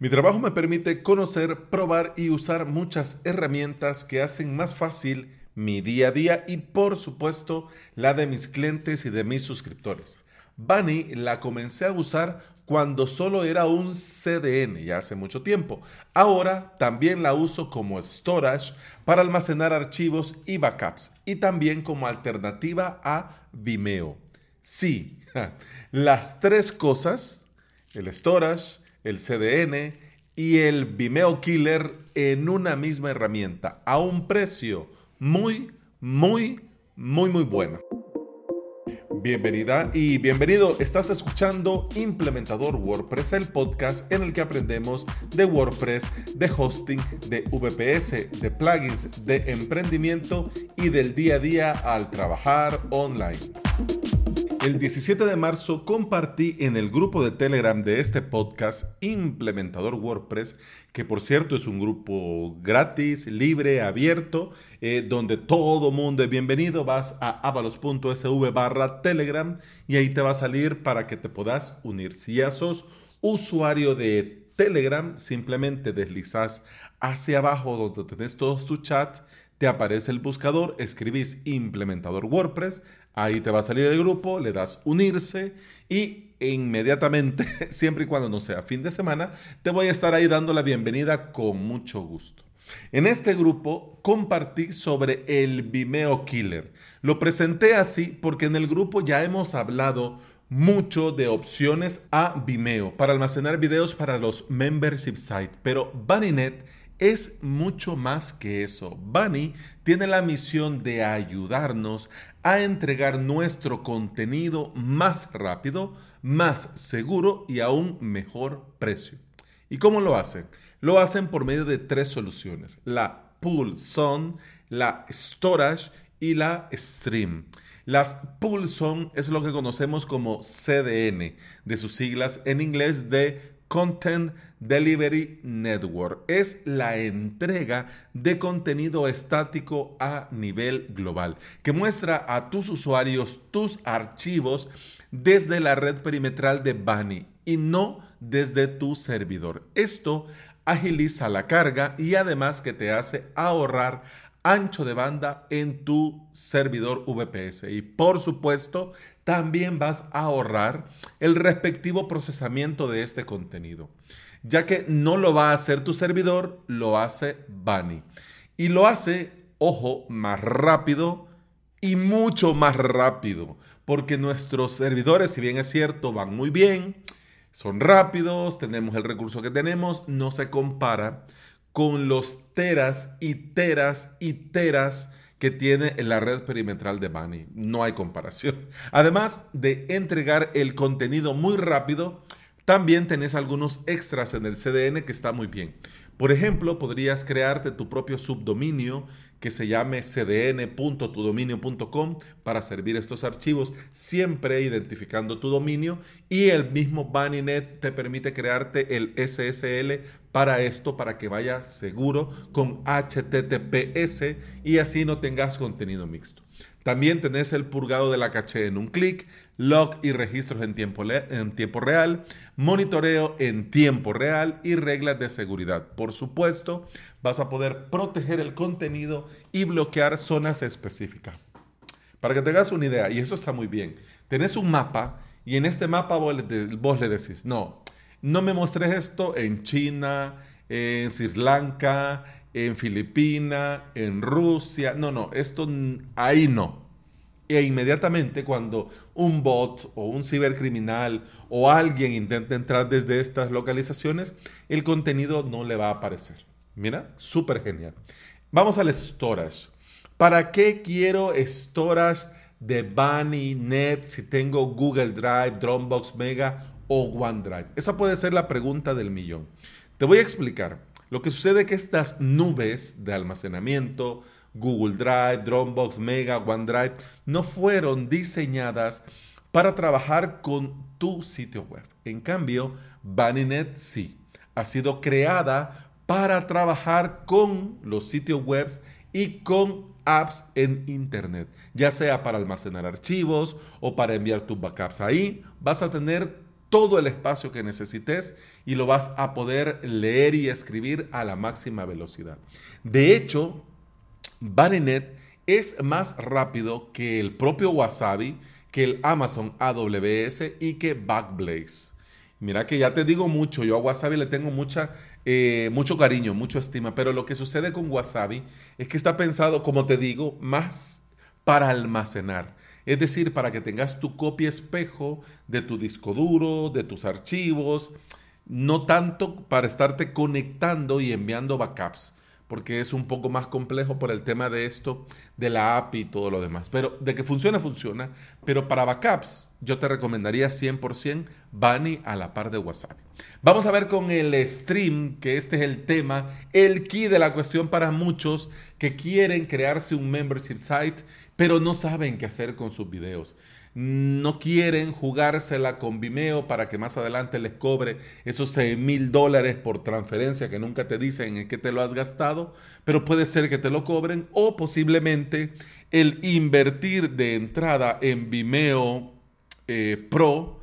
Mi trabajo me permite conocer, probar y usar muchas herramientas que hacen más fácil mi día a día y por supuesto la de mis clientes y de mis suscriptores. Bunny la comencé a usar cuando solo era un CDN, ya hace mucho tiempo. Ahora también la uso como storage para almacenar archivos y backups y también como alternativa a Vimeo. Sí, las tres cosas, el storage, el CDN y el Vimeo Killer en una misma herramienta a un precio muy, muy, muy, muy bueno. Bienvenida y bienvenido. Estás escuchando Implementador WordPress, el podcast en el que aprendemos de WordPress, de hosting, de VPS, de plugins, de emprendimiento y del día a día al trabajar online. El 17 de marzo compartí en el grupo de Telegram de este podcast Implementador WordPress, que por cierto es un grupo gratis, libre, abierto, eh, donde todo mundo es bienvenido. Vas a avalos.sv barra Telegram y ahí te va a salir para que te puedas unir. Si ya sos usuario de Telegram, simplemente deslizas hacia abajo donde tenés todos tus chats, te aparece el buscador, escribís implementador WordPress, Ahí te va a salir el grupo, le das unirse y inmediatamente, siempre y cuando no sea fin de semana, te voy a estar ahí dando la bienvenida con mucho gusto. En este grupo compartí sobre el Vimeo Killer. Lo presenté así porque en el grupo ya hemos hablado mucho de opciones a Vimeo para almacenar videos para los membership sites, pero BunnyNet es mucho más que eso. Bunny tiene la misión de ayudarnos a entregar nuestro contenido más rápido, más seguro y a un mejor precio. ¿Y cómo lo hacen? Lo hacen por medio de tres soluciones. La Pool Zone, la Storage y la Stream. Las Pool Zone es lo que conocemos como CDN, de sus siglas en inglés de Content Delivery Network. Es la entrega de contenido estático a nivel global, que muestra a tus usuarios tus archivos desde la red perimetral de Bunny y no desde tu servidor. Esto agiliza la carga y además que te hace ahorrar ancho de banda en tu servidor VPS. Y por supuesto, también vas a ahorrar el respectivo procesamiento de este contenido, ya que no lo va a hacer tu servidor, lo hace Bunny. Y lo hace, ojo, más rápido y mucho más rápido, porque nuestros servidores, si bien es cierto, van muy bien, son rápidos, tenemos el recurso que tenemos, no se compara con los teras y teras y teras que tiene en la red perimetral de Bunny. No hay comparación. Además de entregar el contenido muy rápido, también tenés algunos extras en el CDN que está muy bien. Por ejemplo, podrías crearte tu propio subdominio que se llame cdn.tudominio.com para servir estos archivos, siempre identificando tu dominio y el mismo BunnyNet te permite crearte el SSL para esto, para que vaya seguro con HTTPS y así no tengas contenido mixto. También tenés el purgado de la caché en un clic, log y registros en tiempo, en tiempo real, monitoreo en tiempo real y reglas de seguridad. Por supuesto, vas a poder proteger el contenido y bloquear zonas específicas. Para que tengas una idea, y eso está muy bien, tenés un mapa y en este mapa vos le, decís, no, no me muestres esto en China, en Sri Lanka, en Filipinas, en Rusia. No, no, esto ahí no. E inmediatamente cuando un bot o un cibercriminal o alguien intenta entrar desde estas localizaciones, el contenido no le va a aparecer. Mira, súper genial. Vamos al storage. ¿Para qué quiero storage de Bunny, Net si tengo Google Drive, Dropbox Mega o OneDrive? Esa puede ser la pregunta del millón. Te voy a explicar. Lo que sucede es que estas nubes de almacenamiento, Google Drive, Dropbox, Mega, OneDrive, no fueron diseñadas para trabajar con tu sitio web. En cambio, BunnyNet sí. Ha sido creada para trabajar con los sitios web y con apps en Internet, ya sea para almacenar archivos o para enviar tus backups. Ahí vas a tener todo el espacio que necesites y lo vas a poder leer y escribir a la máxima velocidad. De hecho, Baninet es más rápido que el propio Wasabi, que el Amazon AWS y que Backblaze. Mira que ya te digo mucho, yo a Wasabi le tengo eh, mucho cariño, mucha estima, pero lo que sucede con Wasabi es que está pensado, como te digo, más para almacenar. Es decir, para que tengas tu copia espejo de tu disco duro, de tus archivos, no tanto para estarte conectando y enviando backups porque es un poco más complejo por el tema de esto, de la API y todo lo demás. Pero de que funciona, funciona. Pero para backups, yo te recomendaría 100% Bunny a la par de WhatsApp. Vamos a ver con el stream, que este es el tema, el key de la cuestión para muchos que quieren crearse un membership site, pero no saben qué hacer con sus videos no quieren jugársela con Vimeo para que más adelante les cobre esos 6 mil dólares por transferencia que nunca te dicen en qué te lo has gastado, pero puede ser que te lo cobren o posiblemente el invertir de entrada en Vimeo eh, Pro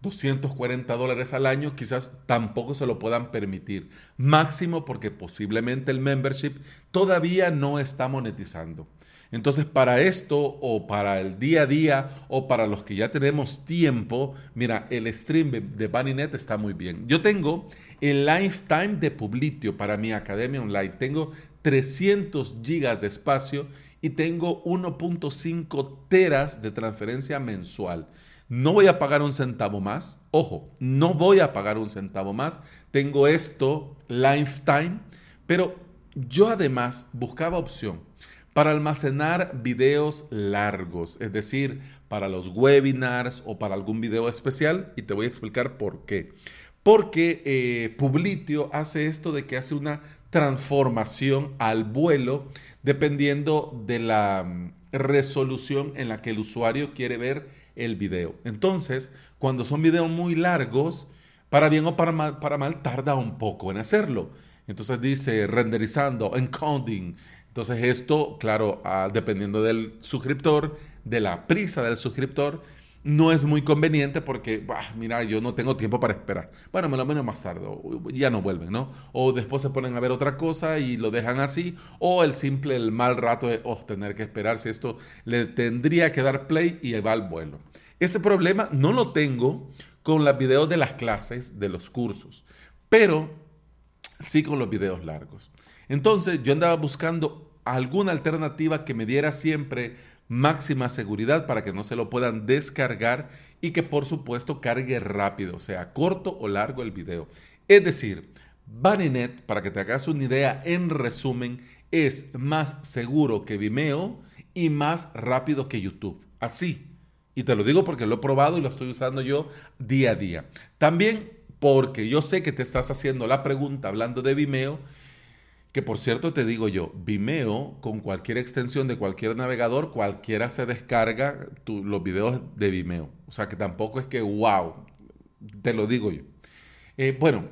240 dólares al año, quizás tampoco se lo puedan permitir. Máximo porque posiblemente el membership todavía no está monetizando. Entonces, para esto o para el día a día o para los que ya tenemos tiempo, mira, el stream de BunnyNet está muy bien. Yo tengo el lifetime de Publitio para mi academia online. Tengo 300 gigas de espacio y tengo 1.5 teras de transferencia mensual. No voy a pagar un centavo más. Ojo, no voy a pagar un centavo más. Tengo esto lifetime, pero yo además buscaba opción para almacenar videos largos, es decir, para los webinars o para algún video especial y te voy a explicar por qué. Porque eh, Publitio hace esto de que hace una transformación al vuelo dependiendo de la mm, resolución en la que el usuario quiere ver el video. Entonces, cuando son videos muy largos, para bien o para mal, para mal tarda un poco en hacerlo. Entonces dice renderizando, encoding, entonces esto, claro, ah, dependiendo del suscriptor, de la prisa del suscriptor, no es muy conveniente porque, mira, yo no tengo tiempo para esperar. Bueno, me lo menos más tarde, ya no vuelven, ¿no? O después se ponen a ver otra cosa y lo dejan así, o el simple, el mal rato de oh, tener que esperar si esto le tendría que dar play y va al vuelo. Ese problema no lo tengo con los videos de las clases, de los cursos, pero sí con los videos largos. Entonces yo andaba buscando alguna alternativa que me diera siempre máxima seguridad para que no se lo puedan descargar y que por supuesto cargue rápido, sea corto o largo el video. Es decir, Bunnynet, para que te hagas una idea en resumen, es más seguro que Vimeo y más rápido que YouTube. Así. Y te lo digo porque lo he probado y lo estoy usando yo día a día. También porque yo sé que te estás haciendo la pregunta hablando de Vimeo que por cierto te digo yo, Vimeo con cualquier extensión de cualquier navegador, cualquiera se descarga los videos de Vimeo. O sea que tampoco es que, wow, te lo digo yo. Eh, bueno,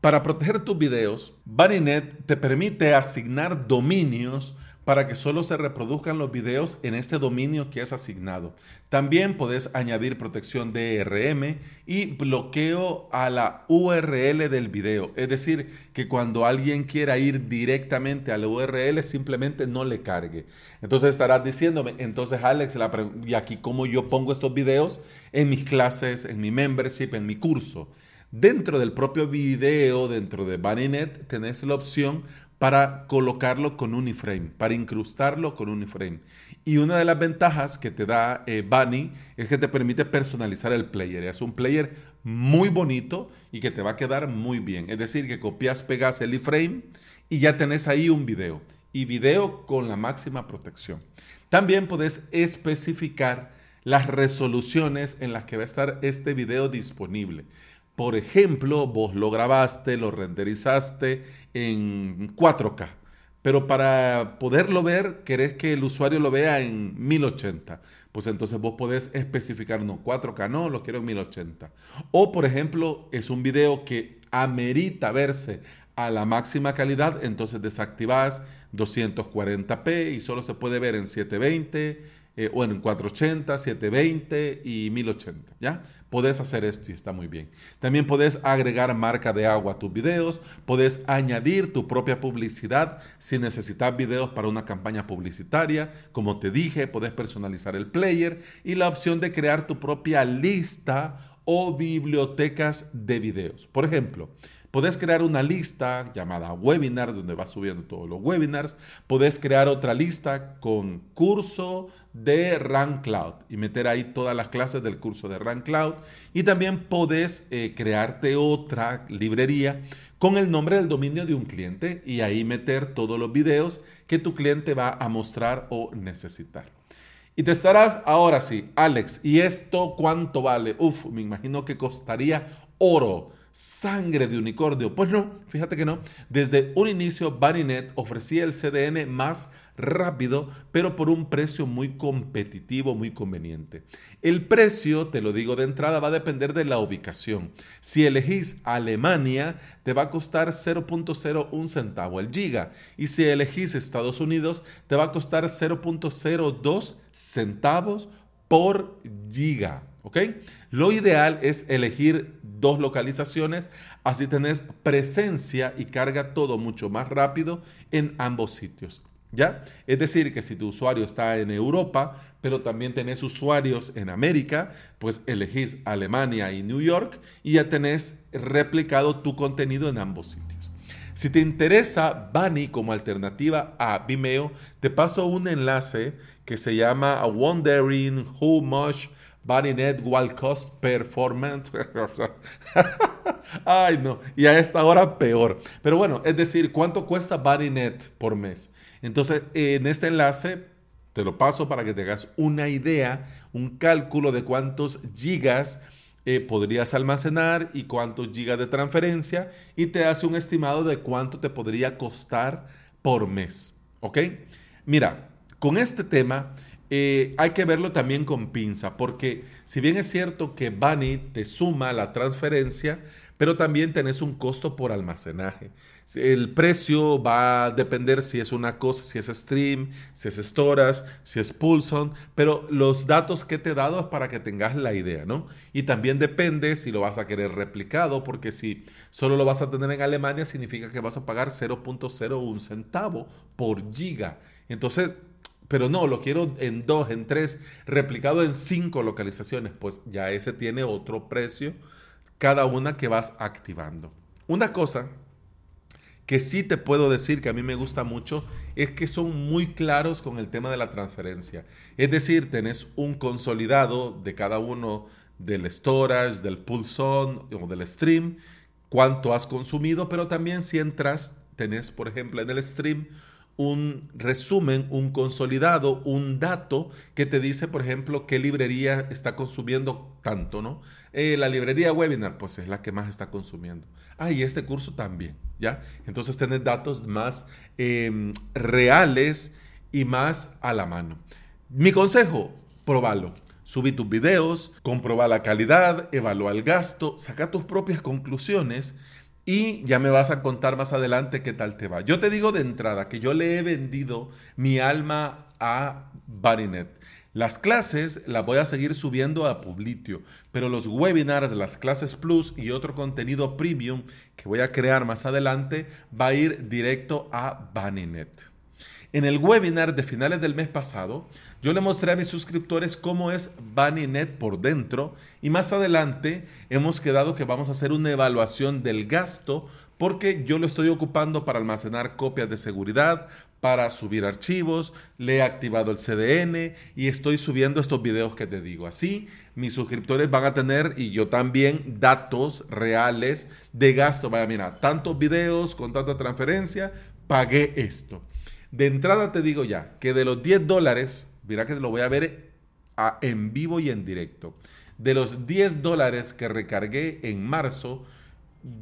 para proteger tus videos, Bunnynet te permite asignar dominios para que solo se reproduzcan los videos en este dominio que es asignado. También puedes añadir protección DRM y bloqueo a la URL del video. Es decir, que cuando alguien quiera ir directamente a la URL, simplemente no le cargue. Entonces estarás diciéndome, entonces Alex, y aquí cómo yo pongo estos videos en mis clases, en mi membership, en mi curso. Dentro del propio video, dentro de BunnyNet, tenés la opción para colocarlo con un iframe, para incrustarlo con un iframe. Y una de las ventajas que te da eh, Bunny es que te permite personalizar el player. Es un player muy bonito y que te va a quedar muy bien. Es decir, que copias, pegas el iframe y ya tenés ahí un video. Y video con la máxima protección. También puedes especificar las resoluciones en las que va a estar este video disponible. Por ejemplo, vos lo grabaste, lo renderizaste en 4K, pero para poderlo ver, querés que el usuario lo vea en 1080. Pues entonces vos podés especificar, no, 4K no, lo quiero en 1080. O por ejemplo, es un video que amerita verse a la máxima calidad, entonces desactivás 240p y solo se puede ver en 720, eh, bueno, en 480, 720 y 1080, ¿ya? Podés hacer esto y está muy bien. También podés agregar marca de agua a tus videos, podés añadir tu propia publicidad si necesitas videos para una campaña publicitaria. Como te dije, podés personalizar el player y la opción de crear tu propia lista o bibliotecas de videos. Por ejemplo, Podés crear una lista llamada webinar donde vas subiendo todos los webinars. Podés crear otra lista con curso de Run Cloud y meter ahí todas las clases del curso de Run Cloud. Y también podés eh, crearte otra librería con el nombre del dominio de un cliente y ahí meter todos los videos que tu cliente va a mostrar o necesitar. Y te estarás ahora sí, Alex, ¿y esto cuánto vale? Uf, me imagino que costaría oro sangre de unicornio. Pues no, fíjate que no. Desde un inicio, Baninet ofrecía el CDN más rápido, pero por un precio muy competitivo, muy conveniente. El precio, te lo digo de entrada, va a depender de la ubicación. Si elegís Alemania, te va a costar 0.01 centavo el giga. Y si elegís Estados Unidos, te va a costar 0.02 centavos por giga. ¿Ok? Lo ideal es elegir dos localizaciones, así tenés presencia y carga todo mucho más rápido en ambos sitios. ¿Ya? Es decir, que si tu usuario está en Europa, pero también tenés usuarios en América, pues elegís Alemania y New York y ya tenés replicado tu contenido en ambos sitios. Si te interesa Bunny como alternativa a Vimeo, te paso un enlace que se llama Wondering Who Much Net Wild Cost Performance. Ay, no. Y a esta hora peor. Pero bueno, es decir, ¿cuánto cuesta Net por mes? Entonces, en este enlace te lo paso para que te hagas una idea, un cálculo de cuántos gigas eh, podrías almacenar y cuántos gigas de transferencia y te hace un estimado de cuánto te podría costar por mes. ¿Ok? Mira, con este tema eh, hay que verlo también con pinza, porque si bien es cierto que Bunny te suma la transferencia, pero también tenés un costo por almacenaje. El precio va a depender si es una cosa, si es stream, si es storage, si es pulson, pero los datos que te he dado es para que tengas la idea, ¿no? Y también depende si lo vas a querer replicado, porque si solo lo vas a tener en Alemania, significa que vas a pagar 0.01 centavo por giga. Entonces, pero no, lo quiero en dos, en tres, replicado en cinco localizaciones, pues ya ese tiene otro precio cada una que vas activando. Una cosa que sí te puedo decir que a mí me gusta mucho es que son muy claros con el tema de la transferencia. Es decir, tenés un consolidado de cada uno del storage, del pulsón o del stream, cuánto has consumido, pero también si entras, tenés, por ejemplo, en el stream un resumen, un consolidado, un dato que te dice, por ejemplo, qué librería está consumiendo tanto, ¿no? Eh, la librería webinar, pues es la que más está consumiendo. Ah, y este curso también, ¿ya? Entonces tenés datos más em, reales y más a la mano. Mi consejo, probalo. Subí tus videos, comproba la calidad, evalúa el gasto, saca tus propias conclusiones y ya me vas a contar más adelante qué tal te va. Yo te digo de entrada que yo le he vendido mi alma a Barinet. Las clases las voy a seguir subiendo a Publitio, pero los webinars, las clases plus y otro contenido premium que voy a crear más adelante va a ir directo a Baninet. En el webinar de finales del mes pasado, yo le mostré a mis suscriptores cómo es BunnyNet por dentro y más adelante hemos quedado que vamos a hacer una evaluación del gasto porque yo lo estoy ocupando para almacenar copias de seguridad, para subir archivos, le he activado el CDN y estoy subiendo estos videos que te digo. Así, mis suscriptores van a tener y yo también datos reales de gasto. Vaya, mira, tantos videos con tanta transferencia, pagué esto. De entrada te digo ya que de los 10 dólares Mira que lo voy a ver en vivo y en directo. De los 10 dólares que recargué en marzo,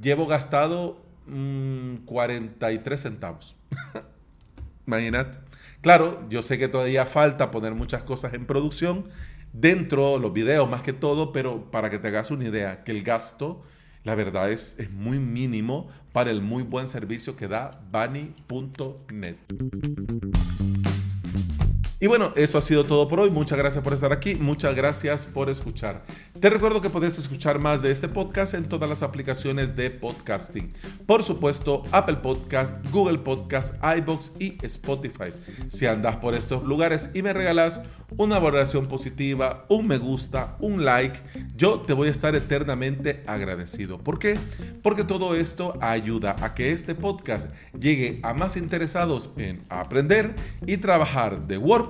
llevo gastado 43 mm, centavos. Imagínate. Claro, yo sé que todavía falta poner muchas cosas en producción dentro, los videos más que todo, pero para que te hagas una idea, que el gasto, la verdad es, es muy mínimo para el muy buen servicio que da Bunny.net. Y bueno, eso ha sido todo por hoy. Muchas gracias por estar aquí. Muchas gracias por escuchar. Te recuerdo que puedes escuchar más de este podcast en todas las aplicaciones de podcasting. Por supuesto, Apple Podcast, Google Podcast, iBox y Spotify. Si andas por estos lugares y me regalas una valoración positiva, un me gusta, un like, yo te voy a estar eternamente agradecido. ¿Por qué? Porque todo esto ayuda a que este podcast llegue a más interesados en aprender y trabajar de WordPress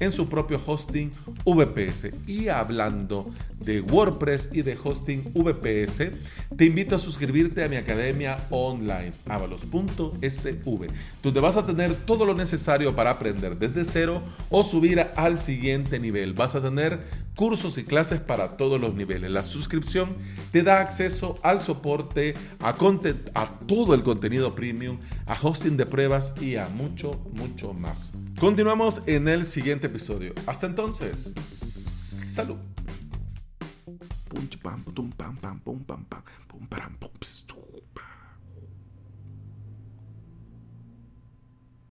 en su propio hosting VPS. Y hablando de WordPress y de hosting VPS, te invito a suscribirte a mi academia online, avalos.sv, donde vas a tener todo lo necesario para aprender desde cero o subir al siguiente nivel. Vas a tener cursos y clases para todos los niveles. La suscripción te da acceso al soporte, a, a todo el contenido premium, a hosting de pruebas y a mucho, mucho más. Continuamos en el siguiente episodio. Hasta entonces, salud. 뿜 빰뿜 빰빰 빰빰 빰빰 빰빰 빰빰 빰빰